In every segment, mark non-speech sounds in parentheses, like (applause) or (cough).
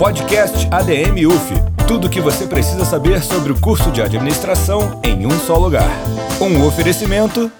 Podcast ADM UF. Tudo o que você precisa saber sobre o curso de administração em um só lugar. Um oferecimento.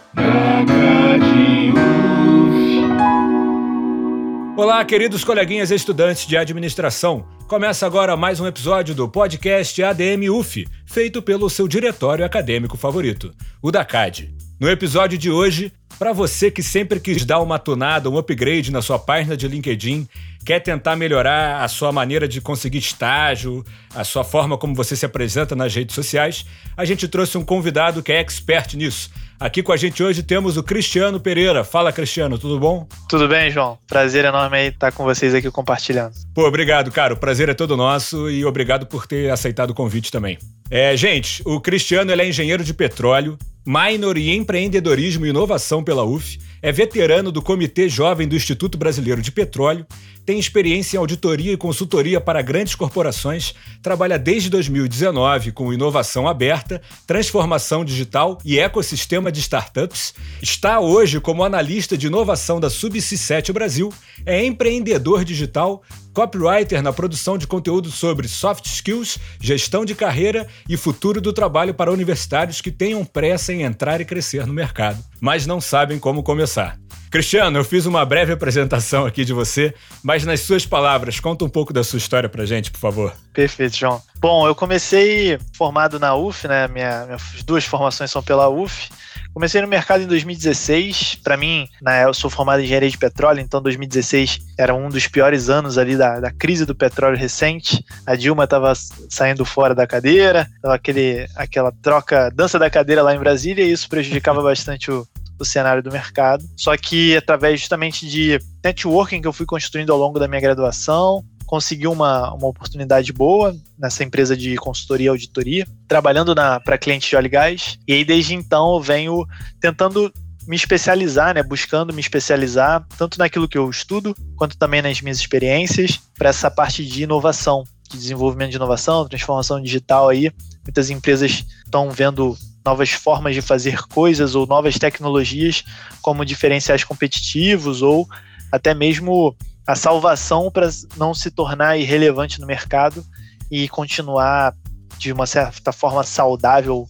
Olá, queridos coleguinhas estudantes de administração. Começa agora mais um episódio do podcast ADM UF, feito pelo seu diretório acadêmico favorito, o da CAD. No episódio de hoje, para você que sempre quis dar uma tunada, um upgrade na sua página de LinkedIn, quer tentar melhorar a sua maneira de conseguir estágio, a sua forma como você se apresenta nas redes sociais, a gente trouxe um convidado que é expert nisso. Aqui com a gente hoje temos o Cristiano Pereira. Fala, Cristiano, tudo bom? Tudo bem, João. Prazer enorme aí estar com vocês aqui compartilhando. Pô, obrigado, cara. O prazer é todo nosso e obrigado por ter aceitado o convite também. É, gente, o Cristiano é engenheiro de petróleo, minor em empreendedorismo e inovação pela UF, é veterano do Comitê Jovem do Instituto Brasileiro de Petróleo, tem experiência em auditoria e consultoria para grandes corporações, trabalha desde 2019 com inovação aberta, transformação digital e ecossistema de startups, está hoje como analista de inovação da Subc7 Brasil, é empreendedor digital, copywriter na produção de conteúdo sobre soft skills, gestão de carreira e futuro do trabalho para universitários que tenham pressa em entrar e crescer no mercado, mas não sabem como começar. Cristiano, eu fiz uma breve apresentação aqui de você, mas nas suas palavras, conta um pouco da sua história pra gente, por favor. Perfeito, João. Bom, eu comecei formado na UF, né? Minha, minhas duas formações são pela UF. Comecei no mercado em 2016. Para mim, né, eu sou formado em engenharia de petróleo, então 2016 era um dos piores anos ali da, da crise do petróleo recente. A Dilma estava saindo fora da cadeira, aquele, aquela troca, dança da cadeira lá em Brasília, e isso prejudicava (laughs) bastante o, o cenário do mercado. Só que através justamente de networking que eu fui construindo ao longo da minha graduação, consegui uma, uma oportunidade boa nessa empresa de consultoria e auditoria, trabalhando para clientes de óleo e gás. E aí, desde então, eu venho tentando me especializar, né, buscando me especializar tanto naquilo que eu estudo, quanto também nas minhas experiências, para essa parte de inovação, de desenvolvimento de inovação, transformação digital aí. Muitas empresas estão vendo novas formas de fazer coisas ou novas tecnologias como diferenciais competitivos ou até mesmo a salvação para não se tornar irrelevante no mercado e continuar de uma certa forma saudável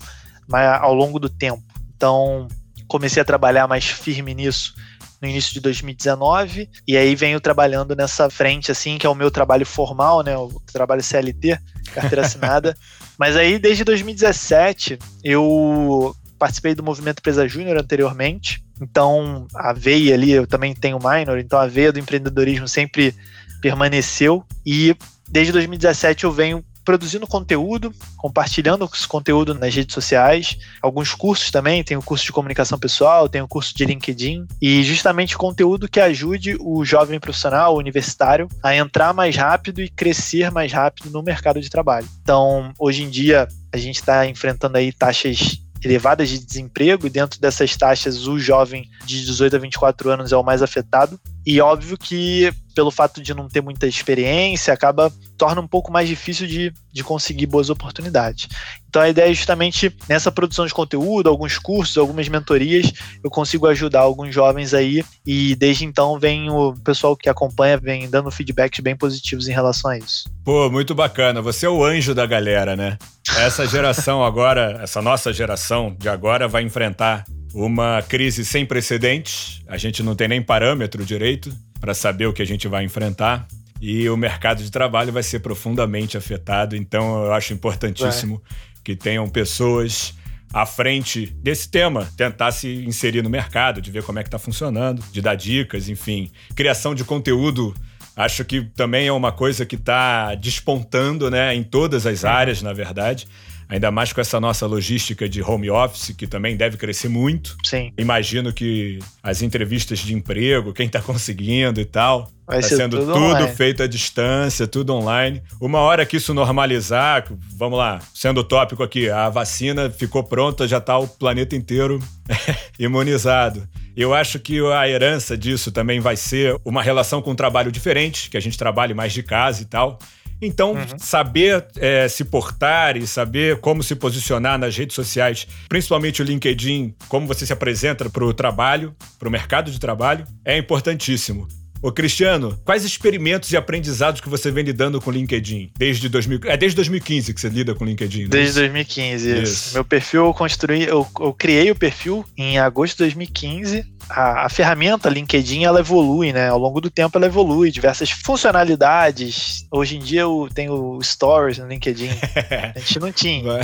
ao longo do tempo. Então, comecei a trabalhar mais firme nisso no início de 2019 e aí venho trabalhando nessa frente assim, que é o meu trabalho formal, né, o trabalho CLT, carteira assinada. Mas aí desde 2017 eu participei do movimento Empresa Júnior anteriormente. Então, a veia ali, eu também tenho minor, então a veia do empreendedorismo sempre permaneceu e desde 2017 eu venho produzindo conteúdo, compartilhando esse conteúdo nas redes sociais, alguns cursos também, tem o curso de comunicação pessoal, tem o curso de LinkedIn, e justamente conteúdo que ajude o jovem profissional, o universitário, a entrar mais rápido e crescer mais rápido no mercado de trabalho. Então, hoje em dia, a gente está enfrentando aí taxas elevadas de desemprego e dentro dessas taxas o jovem de 18 a 24 anos é o mais afetado. E óbvio que pelo fato de não ter muita experiência, acaba torna um pouco mais difícil de, de conseguir boas oportunidades. Então a ideia é justamente nessa produção de conteúdo, alguns cursos, algumas mentorias, eu consigo ajudar alguns jovens aí e desde então vem o pessoal que acompanha vem dando feedbacks bem positivos em relação a isso. Pô, muito bacana. Você é o anjo da galera, né? Essa geração (laughs) agora, essa nossa geração de agora vai enfrentar uma crise sem precedentes. A gente não tem nem parâmetro direito para saber o que a gente vai enfrentar. E o mercado de trabalho vai ser profundamente afetado. Então, eu acho importantíssimo é. que tenham pessoas à frente desse tema, tentar se inserir no mercado, de ver como é que está funcionando, de dar dicas, enfim. Criação de conteúdo, acho que também é uma coisa que está despontando né, em todas as áreas, na verdade ainda mais com essa nossa logística de home office, que também deve crescer muito. Sim. Imagino que as entrevistas de emprego, quem está conseguindo e tal, Vai tá sendo tudo, tudo feito à distância, tudo online. Uma hora que isso normalizar, vamos lá, sendo tópico aqui, a vacina ficou pronta, já está o planeta inteiro (laughs) imunizado. Eu acho que a herança disso também vai ser uma relação com um trabalho diferente, que a gente trabalhe mais de casa e tal. Então, uhum. saber é, se portar e saber como se posicionar nas redes sociais, principalmente o LinkedIn, como você se apresenta para o trabalho, para o mercado de trabalho, é importantíssimo. Ô, Cristiano, quais experimentos e aprendizados que você vem lidando com o LinkedIn? Desde 2000, é desde 2015 que você lida com o LinkedIn, né? Desde 2015, isso. isso. Meu perfil eu construí, eu, eu criei o perfil em agosto de 2015 a, a, ferramenta LinkedIn ela evolui, né? Ao longo do tempo ela evolui, diversas funcionalidades. Hoje em dia eu tenho stories no LinkedIn. (laughs) A gente não tinha.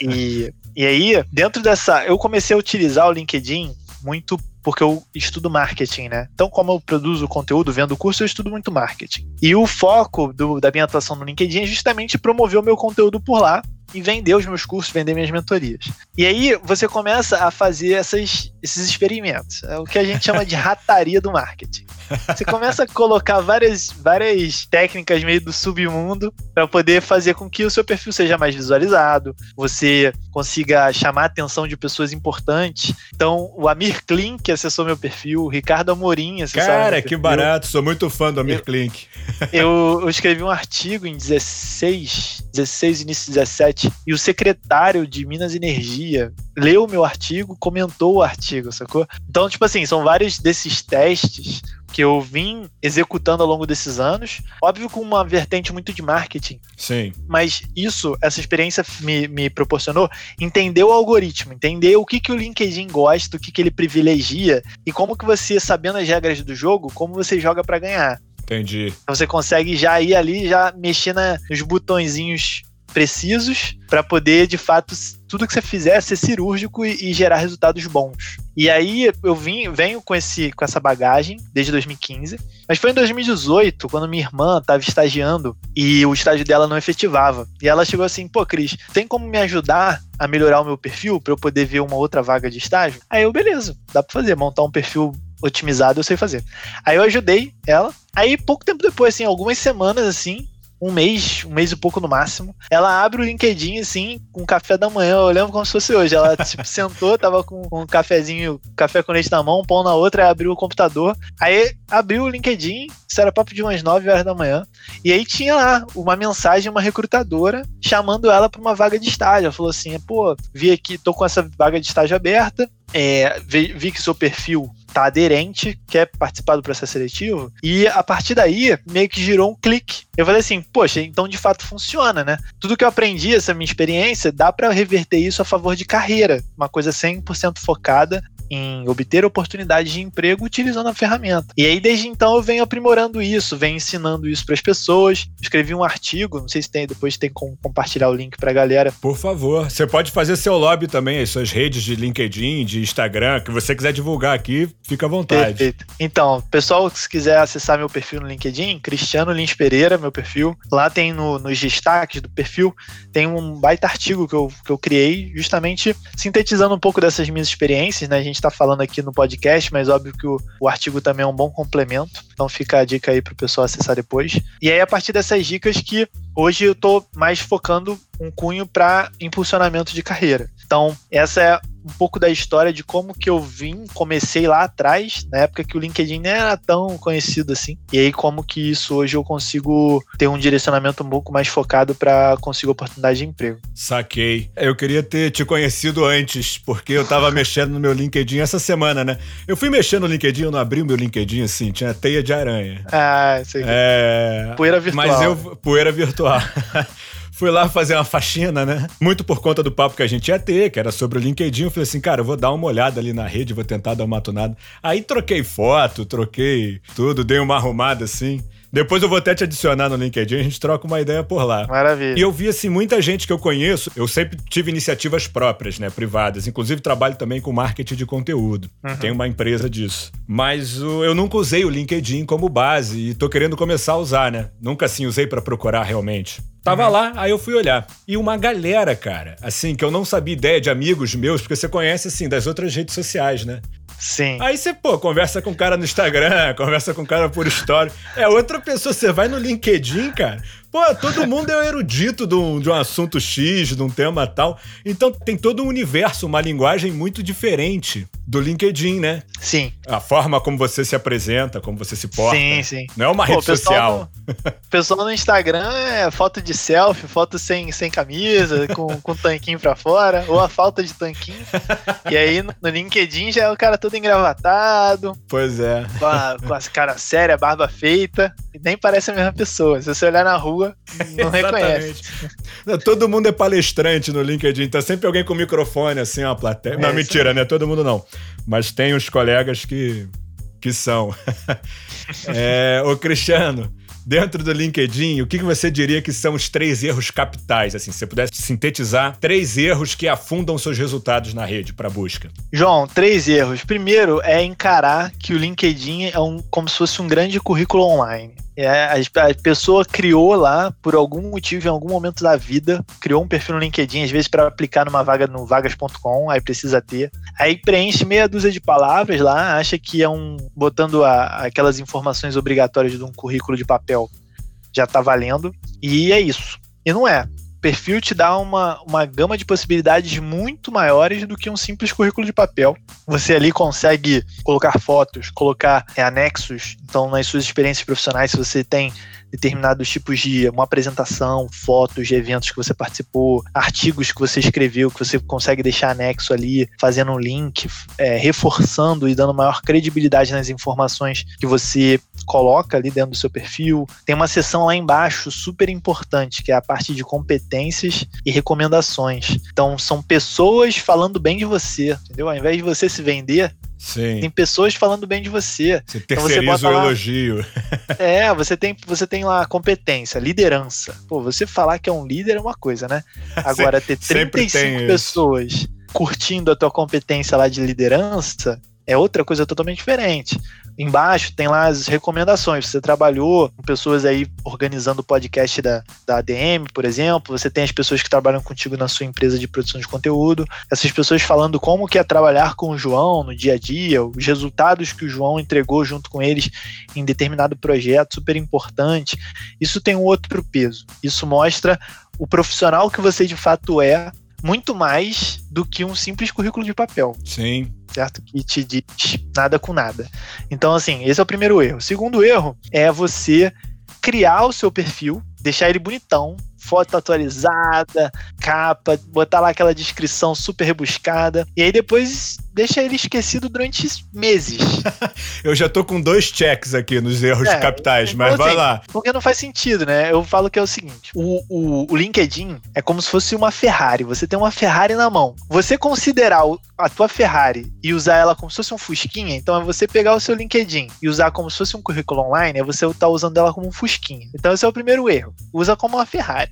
E, e aí, dentro dessa. Eu comecei a utilizar o LinkedIn muito porque eu estudo marketing, né? Então, como eu produzo conteúdo, vendo curso, eu estudo muito marketing. E o foco do, da minha atuação no LinkedIn é justamente promover o meu conteúdo por lá e vender os meus cursos, vender minhas mentorias. E aí você começa a fazer essas, esses experimentos. É o que a gente chama de (laughs) rataria do marketing. Você começa a colocar várias, várias técnicas meio do submundo para poder fazer com que o seu perfil seja mais visualizado, você consiga chamar a atenção de pessoas importantes. Então, o Amir Klink acessou meu perfil, o Ricardo Amorim acessou Cara, que barato, sou muito fã do Amir eu, Klink. (laughs) Eu, eu escrevi um artigo em 16, 16, início 17, e o secretário de Minas Energia leu o meu artigo, comentou o artigo, sacou? Então, tipo assim, são vários desses testes que eu vim executando ao longo desses anos. Óbvio com uma vertente muito de marketing. Sim. Mas isso, essa experiência me, me proporcionou entender o algoritmo, entender o que, que o LinkedIn gosta, o que, que ele privilegia e como que você, sabendo as regras do jogo, como você joga para ganhar. Entendi. Então você consegue já ir ali, já mexer na, nos botõezinhos precisos para poder, de fato, tudo que você fizer ser cirúrgico e, e, gerar resultados bons. E aí eu vim, venho com, esse, com essa bagagem desde 2015, mas foi em 2018, quando minha irmã estava estagiando e o estágio dela não efetivava. E ela chegou assim: pô, Cris, tem como me ajudar a melhorar o meu perfil para eu poder ver uma outra vaga de estágio? Aí eu, beleza, dá para fazer, montar um perfil otimizado eu sei fazer. Aí eu ajudei ela. Aí pouco tempo depois, assim, algumas semanas assim, um mês, um mês e pouco no máximo. Ela abre o LinkedIn, assim, com café da manhã. Eu lembro como se fosse hoje. Ela, tipo, (laughs) sentou, tava com, um cafezinho, café com leite na mão, pão na outra, aí abriu o computador. Aí abriu o LinkedIn, isso era papo de umas 9 horas da manhã. E aí tinha lá uma mensagem, uma recrutadora, chamando ela para uma vaga de estágio. Ela falou assim: pô, vi aqui, tô com essa vaga de estágio aberta. É, vi, vi que seu perfil tá aderente, quer participar do processo seletivo, e a partir daí meio que girou um clique. Eu falei assim, poxa, então de fato funciona, né? Tudo que eu aprendi, essa minha experiência, dá para reverter isso a favor de carreira, uma coisa 100% focada em obter oportunidades de emprego utilizando a ferramenta. E aí, desde então, eu venho aprimorando isso, venho ensinando isso para as pessoas. Escrevi um artigo, não sei se tem, depois tem como compartilhar o link para a galera. Por favor, você pode fazer seu lobby também, as suas redes de LinkedIn, de Instagram, que você quiser divulgar aqui, fica à vontade. Perfeito. Então, pessoal, se quiser acessar meu perfil no LinkedIn, Cristiano Lins Pereira, meu perfil, lá tem no, nos destaques do perfil, tem um baita artigo que eu, que eu criei, justamente sintetizando um pouco dessas minhas experiências, né? A gente está falando aqui no podcast, mas óbvio que o, o artigo também é um bom complemento. Então fica a dica aí para o pessoal acessar depois. E aí, a partir dessas dicas que hoje eu estou mais focando um cunho para impulsionamento de carreira. Então, essa é um pouco da história de como que eu vim, comecei lá atrás, na época que o LinkedIn não era tão conhecido assim. E aí como que isso hoje eu consigo ter um direcionamento um pouco mais focado para conseguir oportunidade de emprego. Saquei. Eu queria ter te conhecido antes, porque eu tava (laughs) mexendo no meu LinkedIn essa semana, né? Eu fui mexendo no LinkedIn, eu não abri o meu LinkedIn assim, tinha teia de aranha. Ah, sei. É... Poeira virtual. Mas eu poeira virtual. (laughs) Fui lá fazer uma faxina, né? Muito por conta do papo que a gente ia ter, que era sobre o LinkedIn. Eu falei assim, cara, eu vou dar uma olhada ali na rede, vou tentar dar uma matunada. Aí troquei foto, troquei tudo, dei uma arrumada assim. Depois eu vou até te adicionar no LinkedIn, a gente troca uma ideia por lá. Maravilha. E eu vi, assim, muita gente que eu conheço, eu sempre tive iniciativas próprias, né, privadas. Inclusive, trabalho também com marketing de conteúdo. Uhum. Tenho uma empresa disso. Mas eu nunca usei o LinkedIn como base e tô querendo começar a usar, né? Nunca, assim, usei para procurar realmente. Tava uhum. lá, aí eu fui olhar. E uma galera, cara, assim, que eu não sabia ideia de amigos meus, porque você conhece, assim, das outras redes sociais, né? Sim. Aí você, pô, conversa com o cara no Instagram, (laughs) conversa com o cara por story. É outra pessoa. Você vai no LinkedIn, cara, Pô, todo mundo é erudito de um, de um assunto X, de um tema tal. Então tem todo um universo, uma linguagem muito diferente do LinkedIn, né? Sim. A forma como você se apresenta, como você se porta. Sim, sim. Não é uma Pô, rede social. O pessoal no Instagram é foto de selfie, foto sem, sem camisa, com, com tanquinho pra fora, ou a falta de tanquinho. e aí no, no LinkedIn já é o cara todo engravatado. Pois é. Com a, com a cara séria, barba feita. E nem parece a mesma pessoa. Se você olhar na rua, não reconhece. Todo mundo é palestrante no LinkedIn. Tá sempre alguém com microfone, assim, ó, plateia. É, não, mentira, né? Todo mundo não. Mas tem os colegas que, que são. (laughs) é, ô, Cristiano, dentro do LinkedIn, o que você diria que são os três erros capitais? Assim, se você pudesse sintetizar três erros que afundam seus resultados na rede para busca. João, três erros. Primeiro é encarar que o LinkedIn é um, como se fosse um grande currículo online. É, a, a, pessoa criou lá, por algum motivo, em algum momento da vida, criou um perfil no LinkedIn, às vezes para aplicar numa vaga no vagas.com, aí precisa ter. Aí preenche meia dúzia de palavras lá, acha que é um. botando a, aquelas informações obrigatórias de um currículo de papel já tá valendo. E é isso. E não é perfil te dá uma, uma gama de possibilidades muito maiores do que um simples currículo de papel. Você ali consegue colocar fotos, colocar é, anexos. Então, nas suas experiências profissionais, se você tem determinados tipos de uma apresentação, fotos de eventos que você participou, artigos que você escreveu, que você consegue deixar anexo ali, fazendo um link, é, reforçando e dando maior credibilidade nas informações que você coloca ali dentro do seu perfil. Tem uma seção lá embaixo super importante, que é a parte de competências e recomendações. Então, são pessoas falando bem de você, entendeu? Ao invés de você se vender, Sim. Tem pessoas falando bem de você. Você terceiriza então você o lá, elogio. É, você tem, você tem lá competência, liderança. Pô, você falar que é um líder é uma coisa, né? (laughs) Agora, ter 35 pessoas curtindo a tua competência lá de liderança é outra coisa totalmente diferente. Embaixo tem lá as recomendações. Você trabalhou com pessoas aí organizando o podcast da, da ADM, por exemplo. Você tem as pessoas que trabalham contigo na sua empresa de produção de conteúdo. Essas pessoas falando como que é trabalhar com o João no dia a dia, os resultados que o João entregou junto com eles em determinado projeto, super importante. Isso tem um outro peso. Isso mostra o profissional que você de fato é muito mais do que um simples currículo de papel. Sim. Certo? Que te diz nada com nada. Então, assim, esse é o primeiro erro. O segundo erro é você criar o seu perfil, deixar ele bonitão, foto atualizada, capa, botar lá aquela descrição super rebuscada. E aí depois deixa ele esquecido durante meses. (laughs) eu já tô com dois checks aqui nos erros é, capitais, mas vai assim, lá. Porque não faz sentido, né? Eu falo que é o seguinte: o, o, o, LinkedIn é como se fosse uma Ferrari. Você tem uma Ferrari na mão. Você considerar a tua Ferrari e usar ela como se fosse um Fusquinha, então é você pegar o seu LinkedIn e usar como se fosse um currículo online, é você estar tá usando ela como um Fusquinha. Então esse é o primeiro erro. Usa como uma Ferrari.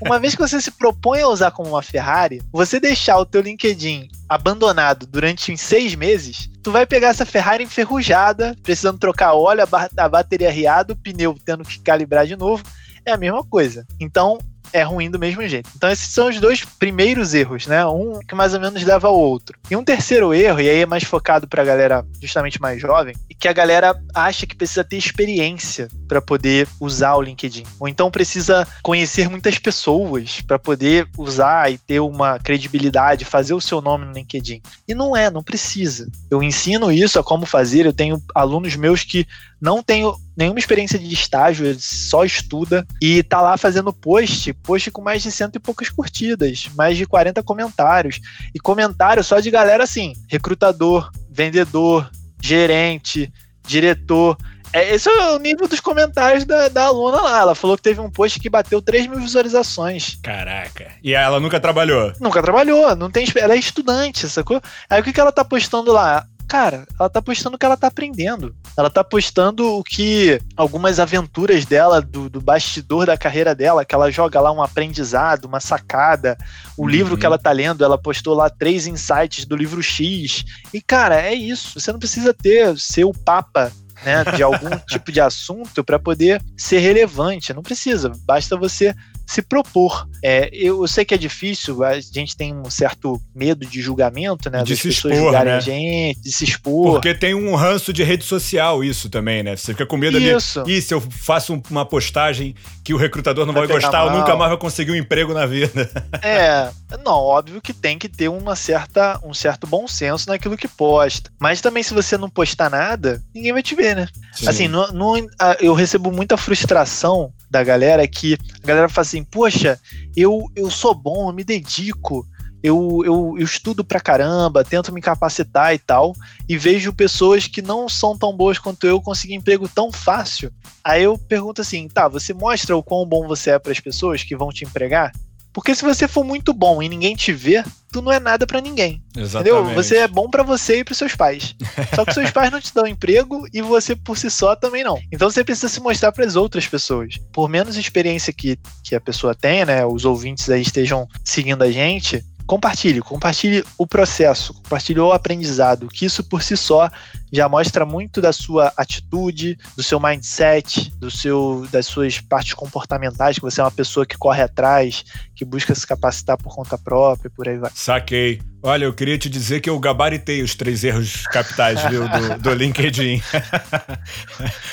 Uma vez que você se propõe a usar como uma Ferrari, você deixar o teu LinkedIn abandonado durante uns seis meses, tu vai pegar essa Ferrari enferrujada, precisando trocar óleo, a, bateria riada, o pneu tendo que calibrar de novo. É a mesma coisa. Então, é ruim do mesmo jeito. Então, esses são os dois primeiros erros, né? Um que mais ou menos leva ao outro. E um terceiro erro, e aí é mais focado pra galera justamente mais jovem, e que a galera acha que precisa ter experiência para poder usar o LinkedIn. Ou então precisa conhecer muitas pessoas para poder usar e ter uma credibilidade, fazer o seu nome no LinkedIn. E não é, não precisa. Eu ensino isso a como fazer, eu tenho alunos meus que não têm nenhuma experiência de estágio, só estuda e tá lá fazendo post, post com mais de cento e poucas curtidas, mais de 40 comentários. E comentário só de galera assim, recrutador, vendedor, gerente, diretor. É, esse é o nível dos comentários da, da aluna lá. Ela falou que teve um post que bateu 3 mil visualizações. Caraca. E ela nunca trabalhou? Nunca trabalhou, não tem. Ela é estudante, sacou? Aí o que, que ela tá postando lá? Cara, ela tá postando o que ela tá aprendendo. Ela tá postando o que algumas aventuras dela, do, do bastidor da carreira dela, que ela joga lá um aprendizado, uma sacada, o uhum. livro que ela tá lendo, ela postou lá três insights do livro X. E, cara, é isso. Você não precisa ter, ser o papa né, de algum (laughs) tipo de assunto para poder ser relevante. Não precisa. Basta você se propor. É, eu, sei que é difícil, a gente tem um certo medo de julgamento, né? De se pessoas expor, julgarem né? a gente, de se expor. Porque tem um ranço de rede social isso também, né? Você fica com medo isso. ali. E se eu faço uma postagem que o recrutador não vai, vai gostar, eu nunca mais vou conseguir um emprego na vida. (laughs) É, não, óbvio que tem que ter uma certa, um certo bom senso naquilo que posta. Mas também se você não postar nada, ninguém vai te ver, né? Sim. Assim, no, no, eu recebo muita frustração da galera que a galera fala assim, poxa, eu, eu sou bom, eu me dedico, eu, eu, eu, estudo pra caramba, tento me capacitar e tal, e vejo pessoas que não são tão boas quanto eu conseguir emprego tão fácil. Aí eu pergunto assim, tá, você mostra o quão bom você é para as pessoas que vão te empregar? Porque se você for muito bom e ninguém te vê, tu não é nada para ninguém. Exatamente. Entendeu? Você é bom para você e para seus pais. Só que seus pais não te dão emprego e você por si só também não. Então você precisa se mostrar para as outras pessoas. Por menos experiência que, que a pessoa tenha, né, os ouvintes aí estejam seguindo a gente, compartilhe, compartilhe o processo, compartilhe o aprendizado, que isso por si só já mostra muito da sua atitude, do seu mindset, do seu, das suas partes comportamentais, que você é uma pessoa que corre atrás, que busca se capacitar por conta própria, por aí vai. Saquei. Olha, eu queria te dizer que eu gabaritei os três erros capitais viu, do, do (laughs) LinkedIn.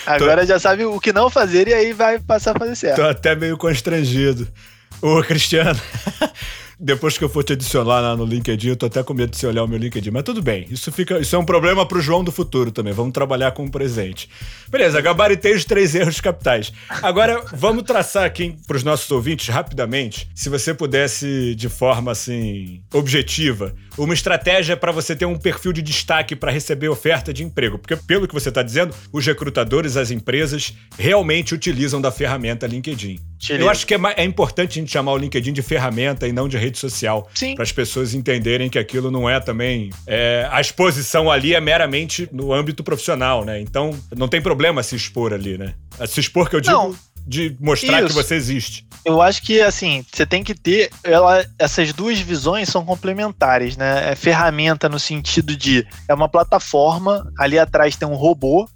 Agora Tô... já sabe o que não fazer e aí vai passar a fazer certo. Tô até meio constrangido. Ô, Cristiano, depois que eu for te adicionar lá no LinkedIn, eu tô até com medo de você olhar o meu LinkedIn. Mas tudo bem, isso, fica, isso é um problema pro João do futuro também. Vamos trabalhar com o presente. Beleza, gabaritei os três erros capitais. Agora, vamos traçar aqui pros nossos ouvintes rapidamente, se você pudesse, de forma assim, objetiva, uma estratégia para você ter um perfil de destaque para receber oferta de emprego. Porque, pelo que você está dizendo, os recrutadores, as empresas, realmente utilizam da ferramenta LinkedIn. Eu acho que é, é, importante a gente chamar o LinkedIn de ferramenta e não de rede social. Para as pessoas entenderem que aquilo não é também. É, a exposição ali é meramente no âmbito profissional, né? Então não tem problema se expor ali, né? Se expor que eu digo. Não de mostrar Isso. que você existe. Eu acho que, assim, você tem que ter. Ela, essas duas visões são complementares, né? É ferramenta no sentido de. É uma plataforma, ali atrás tem um robô,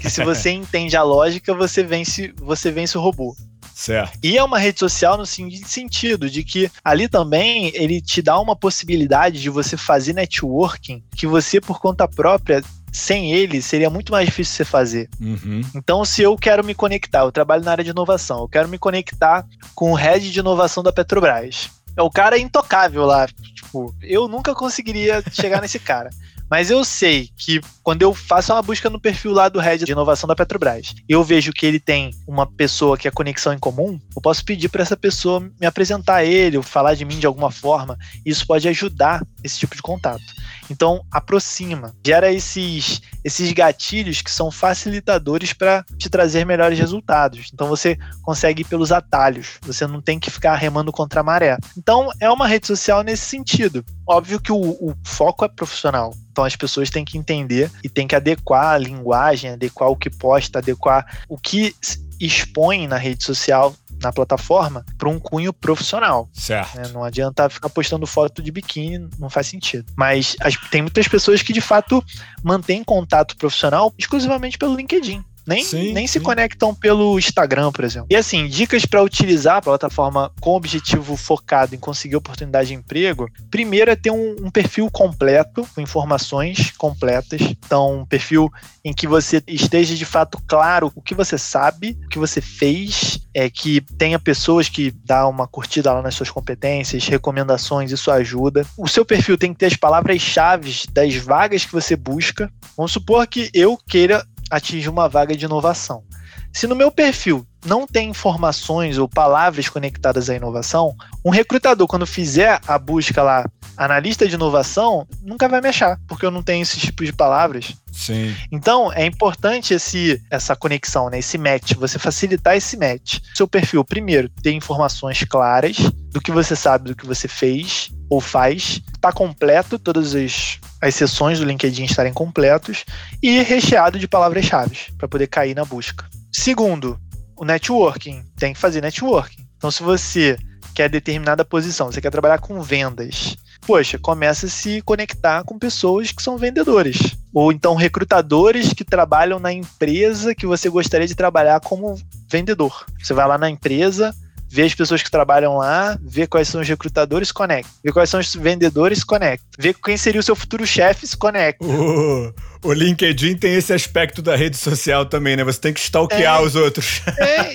que se você (laughs) entende a lógica, você vence, você vence o robô. Certo. E é uma rede social no sentido de que ali também ele te dá uma possibilidade de você fazer networking que você, por conta própria, sem ele seria muito mais difícil você fazer. Uhum. Então, se eu quero me conectar, eu trabalho na área de inovação, eu quero me conectar com o head de inovação da Petrobras. O cara é intocável lá. Tipo, eu nunca conseguiria chegar nesse cara. (laughs) Mas eu sei que quando eu faço uma busca no perfil lá do Head de Inovação da Petrobras, eu vejo que ele tem uma pessoa que é conexão em comum, eu posso pedir para essa pessoa me apresentar a ele, ou falar de mim de alguma forma. Isso pode ajudar esse tipo de contato. Então, aproxima, gera esses, esses gatilhos que são facilitadores para te trazer melhores resultados. Então, você consegue ir pelos atalhos, você não tem que ficar remando contra a maré. Então, é uma rede social nesse sentido. Óbvio que o, o foco é profissional. Então as pessoas têm que entender e têm que adequar a linguagem, adequar o que posta, adequar o que expõe na rede social na plataforma para um cunho profissional. Certo. Né? Não adianta ficar postando foto de biquíni, não faz sentido. Mas as, tem muitas pessoas que de fato mantêm contato profissional exclusivamente pelo LinkedIn. Nem, sim, nem sim. se conectam pelo Instagram, por exemplo. E assim, dicas para utilizar a plataforma com objetivo focado em conseguir oportunidade de emprego. Primeiro é ter um, um, perfil completo, com informações completas. Então, um perfil em que você esteja de fato claro o que você sabe, o que você fez, é que tenha pessoas que dá uma curtida lá nas suas competências, recomendações, isso ajuda. O seu perfil tem que ter as palavras-chave das vagas que você busca. Vamos supor que eu queira atingir uma vaga de inovação. Se no meu perfil não tem informações ou palavras conectadas à inovação, um recrutador, quando fizer a busca lá, analista de inovação, nunca vai me achar, porque eu não tenho esse tipo de palavras. Sim. Então, é importante esse, essa conexão, né, esse match, você facilitar esse match. Seu perfil, primeiro, ter informações claras do que você sabe, do que você fez ou faz, está completo, todas as, as sessões do LinkedIn estarem completos e recheado de palavras-chave para poder cair na busca. Segundo, o networking. Tem que fazer networking. Então, se você quer determinada posição, você quer trabalhar com vendas, poxa, começa a se conectar com pessoas que são vendedores. Ou então recrutadores que trabalham na empresa que você gostaria de trabalhar como vendedor. Você vai lá na empresa, vê as pessoas que trabalham lá, vê quais são os recrutadores, conecta. Vê quais são os vendedores, conecta. Vê quem seria o seu futuro chefe, se conecta. O, o LinkedIn tem esse aspecto da rede social também, né? Você tem que stalkear é, os outros. (laughs) É,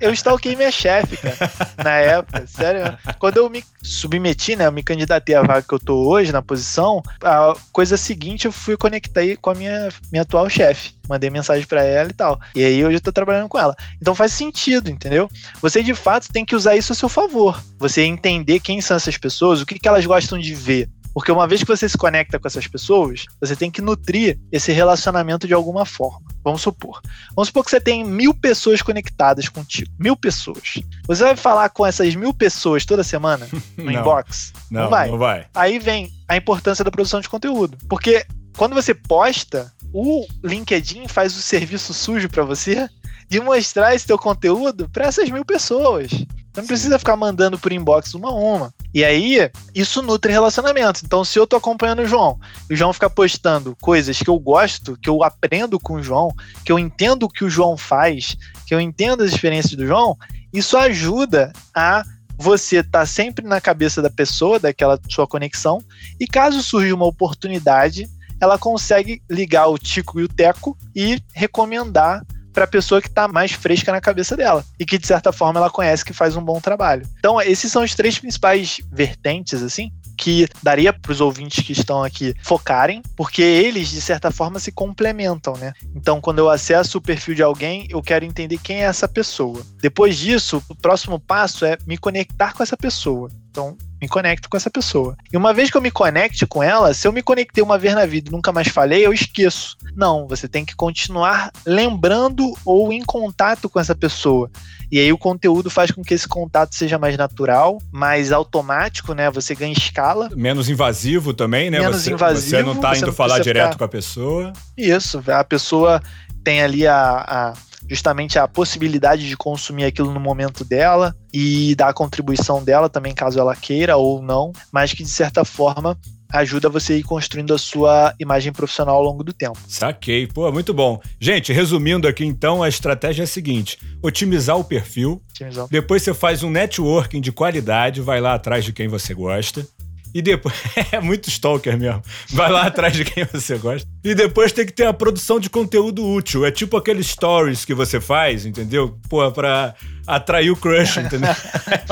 eu stalkeei minha chefe, cara, na época, sério. Quando eu me submeti, né, eu me candidatei à vaga que eu tô hoje, na posição, a coisa seguinte eu fui conectar com a minha, minha atual chefe. Mandei mensagem para ela e tal. E aí hoje eu tô trabalhando com ela. Então faz sentido, entendeu? Você de fato tem que usar isso a seu favor. Você entender quem são essas pessoas, o que, que elas gostam de ver. Porque uma vez que você se conecta com essas pessoas, você tem que nutrir esse relacionamento de alguma forma. Vamos supor. Vamos supor que você tem mil pessoas conectadas contigo. Mil pessoas. Você vai falar com essas mil pessoas toda semana (laughs) no não, inbox? Não, não vai. não vai. Aí vem a importância da produção de conteúdo. Porque quando você posta, o LinkedIn faz o serviço sujo para você de mostrar esse teu conteúdo para essas mil pessoas. Você não precisa ficar mandando por inbox uma a uma. E aí, isso nutre relacionamentos. Então, se eu tô acompanhando o João, e o João fica postando coisas que eu gosto, que eu aprendo com o João, que eu entendo o que o João faz, que eu entendo as experiências do João, isso ajuda a você estar tá sempre na cabeça da pessoa, daquela sua conexão, e caso surja uma oportunidade, ela consegue ligar o Tico e o Teco e recomendar para a pessoa que está mais fresca na cabeça dela e que de certa forma ela conhece que faz um bom trabalho. Então, esses são os três principais vertentes assim que daria para os ouvintes que estão aqui focarem, porque eles de certa forma se complementam, né? Então, quando eu acesso o perfil de alguém, eu quero entender quem é essa pessoa. Depois disso, o próximo passo é me conectar com essa pessoa. Então, me conecto com essa pessoa. E uma vez que eu me conecte com ela, se eu me conectei uma vez na vida e nunca mais falei, eu esqueço. Não, você tem que continuar lembrando ou em contato com essa pessoa. E aí o conteúdo faz com que esse contato seja mais natural, mais automático, né? Você ganha escala. Menos invasivo também, né? Menos você, invasivo. Você não tá indo falar direto ficar... com a pessoa. Isso, a pessoa tem ali a, a justamente a possibilidade de consumir aquilo no momento dela e dar a contribuição dela também, caso ela queira ou não, mas que de certa forma ajuda você a ir construindo a sua imagem profissional ao longo do tempo. Saquei, pô, muito bom. Gente, resumindo aqui então, a estratégia é a seguinte: otimizar o perfil. Otimizar. Depois você faz um networking de qualidade, vai lá atrás de quem você gosta. E depois. (laughs) é muito stalker mesmo. Vai lá atrás de quem você gosta. E depois tem que ter a produção de conteúdo útil. É tipo aqueles stories que você faz, entendeu? Pô, pra atrair o crush, entendeu?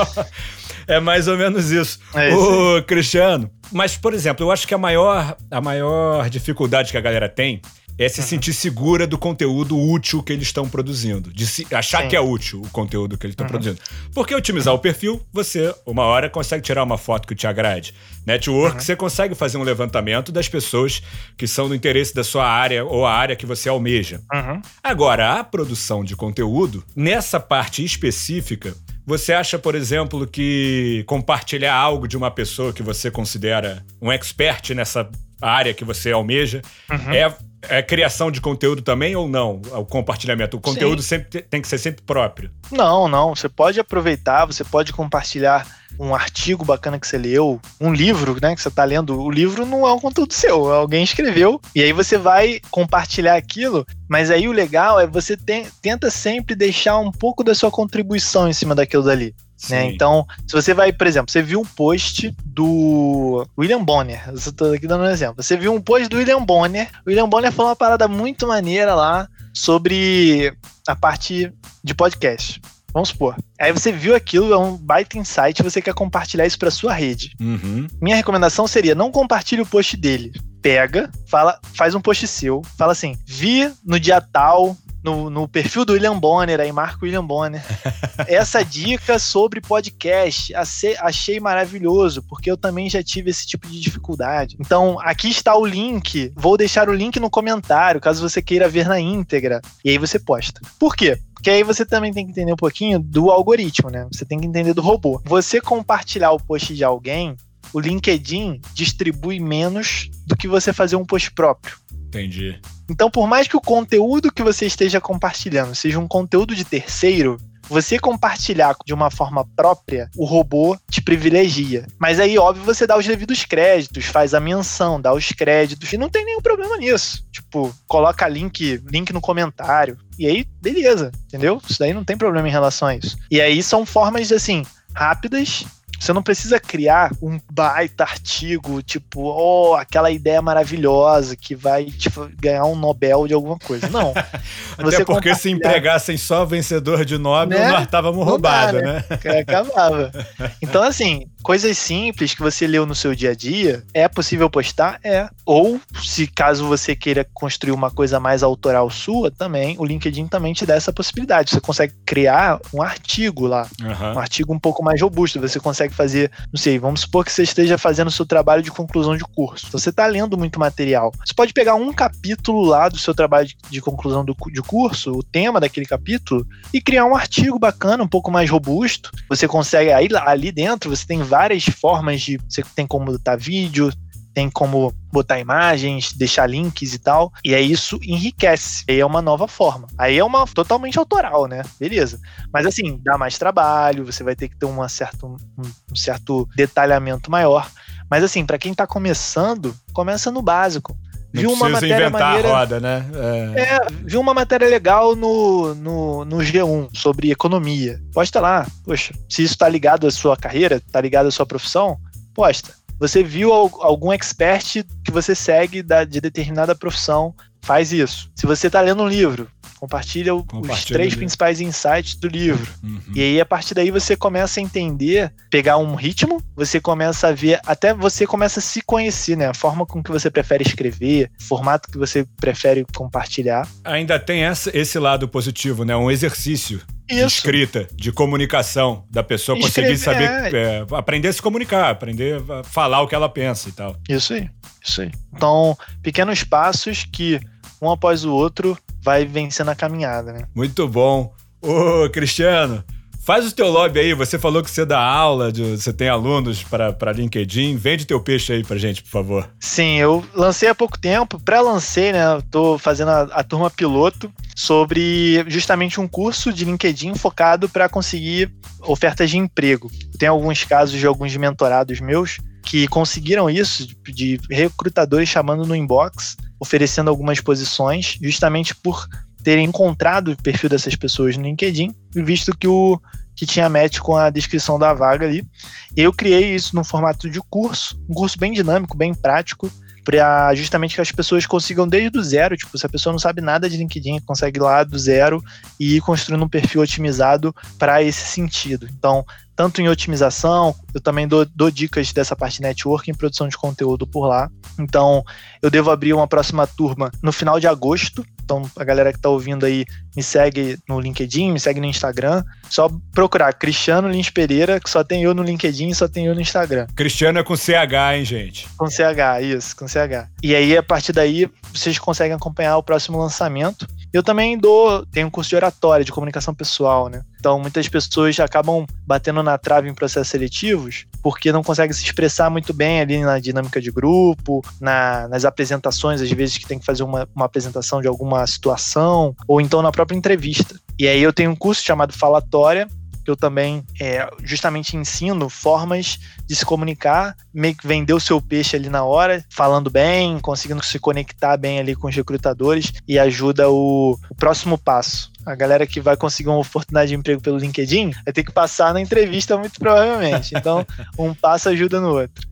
(laughs) é mais ou menos isso. É isso. Ô, Cristiano. Mas, por exemplo, eu acho que a maior, a maior dificuldade que a galera tem é se uhum. sentir segura do conteúdo útil que eles estão produzindo. De se, achar Sim. que é útil o conteúdo que eles estão uhum. produzindo. Porque otimizar o perfil, você, uma hora, consegue tirar uma foto que te agrade. Network, uhum. você consegue fazer um levantamento das pessoas que são do interesse da sua área ou a área que você almeja. Uhum. Agora, a produção de conteúdo, nessa parte específica, você acha, por exemplo, que compartilhar algo de uma pessoa que você considera um expert nessa área que você almeja uhum. é é criação de conteúdo também ou não? O compartilhamento. O conteúdo Sim. sempre tem que ser sempre próprio. Não, não. Você pode aproveitar, você pode compartilhar um artigo bacana que você leu, um livro, né, que você está lendo. O livro não é um conteúdo seu, alguém escreveu. E aí você vai compartilhar aquilo. Mas aí o legal é você tem, tenta sempre deixar um pouco da sua contribuição em cima daquilo dali. Né? Então, se você vai, por exemplo, você viu um post do William Bonner, eu estou aqui dando um exemplo. Você viu um post do William Bonner, o William Bonner falou uma parada muito maneira lá sobre a parte de podcast. Vamos supor. Aí você viu aquilo, é um baita insight, você quer compartilhar isso para sua rede. Uhum. Minha recomendação seria não compartilhe o post dele. Pega, fala, faz um post seu, fala assim: vi no dia tal, no, no perfil do William Bonner, aí marca o William Bonner. (laughs) Essa dica sobre podcast, achei maravilhoso, porque eu também já tive esse tipo de dificuldade. Então, aqui está o link, vou deixar o link no comentário, caso você queira ver na íntegra. E aí você posta. Por quê? Porque aí você também tem que entender um pouquinho do algoritmo, né? Você tem que entender do robô. Você compartilhar o post de alguém, o LinkedIn distribui menos do que você fazer um post próprio. Entendi. Então, por mais que o conteúdo que você esteja compartilhando seja um conteúdo de terceiro, você compartilhar de uma forma própria, o robô te privilegia. Mas aí, óbvio, você dá os devidos créditos, faz a menção, dá os créditos, e não tem nenhum problema nisso. Tipo, coloca link, link no comentário. E aí, beleza, entendeu? Isso daí não tem problema em relação a isso. E aí são formas, assim, rápidas você não precisa criar um baita artigo, tipo, oh, aquela ideia maravilhosa que vai tipo, ganhar um Nobel de alguma coisa. Não. (laughs) Até porque se empregassem só vencedor de Nobel, né? nós estávamos roubados, né? né? Acabava. Então, assim, coisas simples que você leu no seu dia a dia, é possível postar? É. Ou, se caso você queira construir uma coisa mais autoral sua, também, o LinkedIn também te dá essa possibilidade. Você consegue criar um artigo lá, uhum. um artigo um pouco mais robusto. Você consegue fazer, não sei, vamos supor que você esteja fazendo o seu trabalho de conclusão de curso. Você está lendo muito material. Você pode pegar um capítulo lá do seu trabalho de, de conclusão do, de curso, o tema daquele capítulo, e criar um artigo bacana, um pouco mais robusto. Você consegue, aí ali dentro, você tem várias formas de. Você tem como botar vídeo, tem como botar imagens, deixar links e tal. E aí isso enriquece. Aí é uma nova forma. Aí é uma totalmente autoral, né? Beleza. Mas assim, dá mais trabalho, você vai ter que ter uma certo, um, um certo detalhamento maior. Mas assim, para quem tá começando, começa no básico. Não viu uma matéria inventar maneira, a roda, né? É... é, viu uma matéria legal no, no, no G1 sobre economia. Posta lá. Poxa, se isso tá ligado à sua carreira, tá ligado à sua profissão, posta. Você viu algum expert que você segue da, de determinada profissão, faz isso. Se você tá lendo um livro, compartilha, compartilha os três principais insights do livro. Uhum. E aí, a partir daí, você começa a entender, pegar um ritmo, você começa a ver, até você começa a se conhecer, né? A forma com que você prefere escrever, o formato que você prefere compartilhar. Ainda tem essa, esse lado positivo, né? Um exercício isso. de escrita, de comunicação, da pessoa Escrever, conseguir saber, é. É, aprender a se comunicar, aprender a falar o que ela pensa e tal. Isso aí, isso aí. Então, pequenos passos que um após o outro vai vencendo a caminhada, né? Muito bom. Ô, Cristiano, Faz o teu lobby aí, você falou que você dá aula, de, você tem alunos para LinkedIn. Vende teu peixe aí pra gente, por favor. Sim, eu lancei há pouco tempo, pré-lancei, né? Tô fazendo a, a, turma piloto sobre justamente um curso de LinkedIn focado para conseguir ofertas de emprego. Tem alguns casos de alguns mentorados meus que conseguiram isso, de recrutadores chamando no inbox, oferecendo algumas posições, justamente por terem encontrado o perfil dessas pessoas no LinkedIn, visto que o que tinha match com a descrição da vaga ali. Eu criei isso no formato de curso, um curso bem dinâmico, bem prático, para justamente que as pessoas consigam desde o zero, tipo, se a pessoa não sabe nada de LinkedIn, consegue lá do zero e ir construindo um perfil otimizado para esse sentido. Então, tanto em otimização, eu também dou, dou, dicas dessa parte de networking, produção de conteúdo por lá. Então, eu devo abrir uma próxima turma no final de agosto. Então, a galera que está ouvindo aí, me segue no LinkedIn, me segue no Instagram. Só procurar Cristiano Lins Pereira, que só tem eu no LinkedIn e só tem eu no Instagram. Cristiano é com CH, hein, gente? Com CH, isso, com CH. E aí, a partir daí, vocês conseguem acompanhar o próximo lançamento. Eu também dou, tenho um curso de oratória, de comunicação pessoal, né? Então, muitas pessoas acabam batendo na trave em processos seletivos porque não conseguem se expressar muito bem ali na dinâmica de grupo, na, nas apresentações, às vezes que tem que fazer uma, uma apresentação de alguma situação, ou então na própria entrevista. E aí eu tenho um curso chamado Falatória, que eu também é, justamente ensino formas de se comunicar, meio que vender o seu peixe ali na hora, falando bem, conseguindo se conectar bem ali com os recrutadores e ajuda o, o próximo passo. A galera que vai conseguir uma oportunidade de emprego pelo LinkedIn vai ter que passar na entrevista, muito provavelmente. Então, (laughs) um passo ajuda no outro.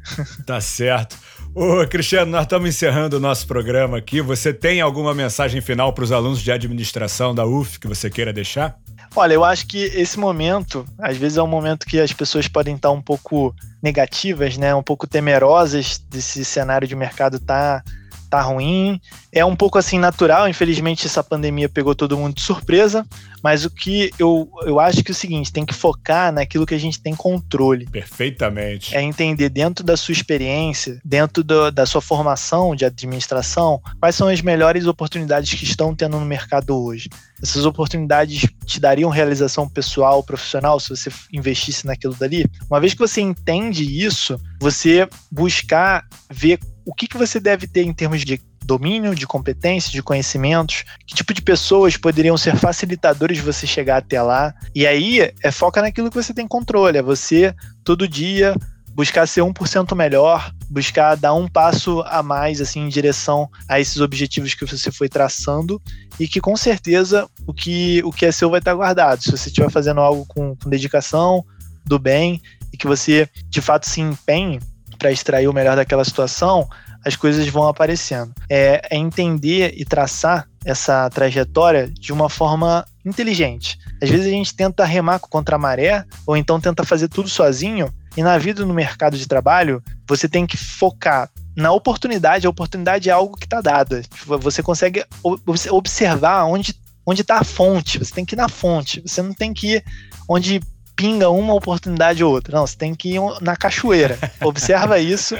Tá certo. Ô, Cristiano, nós estamos encerrando o nosso programa aqui. Você tem alguma mensagem final para os alunos de administração da UF que você queira deixar? Olha, eu acho que esse momento, às vezes é um momento que as pessoas podem estar um pouco negativas, né? Um pouco temerosas desse cenário de mercado tá tá ruim. É um pouco assim natural, infelizmente essa pandemia pegou todo mundo de surpresa, mas o que eu, eu acho que é o seguinte, tem que focar naquilo que a gente tem controle. Perfeitamente. É entender dentro da sua experiência, dentro do, da sua formação de administração, quais são as melhores oportunidades que estão tendo no mercado hoje. Essas oportunidades te dariam realização pessoal, profissional, se você investisse naquilo dali. Uma vez que você entende isso, você buscar ver o que, que você deve ter em termos de domínio, de competência, de conhecimentos, que tipo de pessoas poderiam ser facilitadores de você chegar até lá. E aí é foca naquilo que você tem controle, é você todo dia buscar ser 1% melhor, buscar dar um passo a mais assim em direção a esses objetivos que você foi traçando e que com certeza o que, o que é seu vai estar guardado. Se você estiver fazendo algo com, com dedicação, do bem e que você de fato se empenhe para extrair o melhor daquela situação, as coisas vão aparecendo. É, é, entender e traçar essa trajetória de uma forma inteligente. Às vezes a gente tenta remar contra a maré, ou então tenta fazer tudo sozinho, e na vida no mercado de trabalho, você tem que focar na oportunidade. A oportunidade é algo que está dada. Você consegue observar onde onde está a fonte. Você tem que ir na fonte. Você não tem que ir onde pinga uma oportunidade ou outra. Não, você tem que ir na cachoeira. (laughs) Observa isso.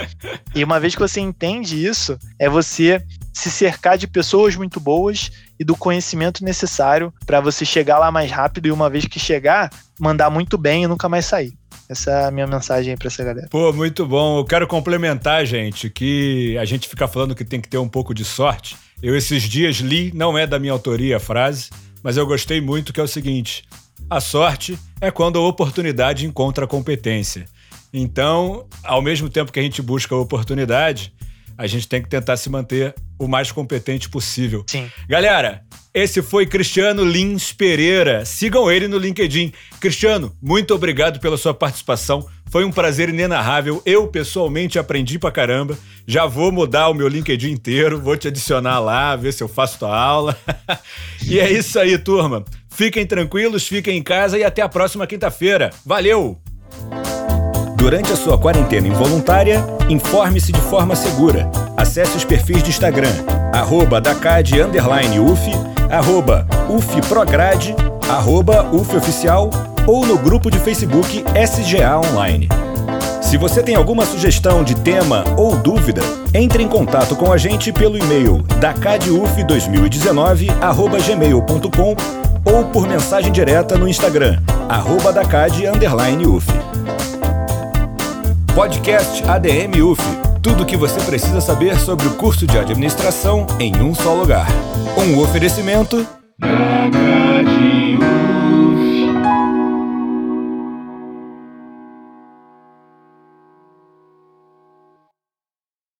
E uma vez que você entende isso, é você se cercar de pessoas muito boas e do conhecimento necessário para você chegar lá mais rápido e uma vez que chegar, mandar muito bem e nunca mais sair. Essa é a minha mensagem para essa galera. Pô, muito bom. Eu quero complementar, gente, que a gente fica falando que tem que ter um pouco de sorte. Eu esses dias li, não é da minha autoria a frase, mas eu gostei muito que é o seguinte: a sorte é quando a oportunidade encontra a competência. Então, ao mesmo tempo que a gente busca a oportunidade, a gente tem que tentar se manter o mais competente possível. Sim. Galera, esse foi Cristiano Lins Pereira. Sigam ele no LinkedIn. Cristiano, muito obrigado pela sua participação. Foi um prazer inenarrável. Eu, pessoalmente, aprendi pra caramba. Já vou mudar o meu LinkedIn inteiro, vou te adicionar lá, ver se eu faço tua aula. (laughs) e é isso aí, turma. Fiquem tranquilos, fiquem em casa e até a próxima quinta-feira. Valeu! Durante a sua quarentena involuntária, informe-se de forma segura. Acesse os perfis de Instagram, arroba UF, arroba UFPrograde, arroba UFOficial ou no grupo de Facebook SGA Online. Se você tem alguma sugestão de tema ou dúvida, entre em contato com a gente pelo e-mail dacaduf2019@gmail.com ou por mensagem direta no Instagram @dacad_uf. Podcast ADM UF. Tudo o que você precisa saber sobre o curso de administração em um só lugar. Um oferecimento.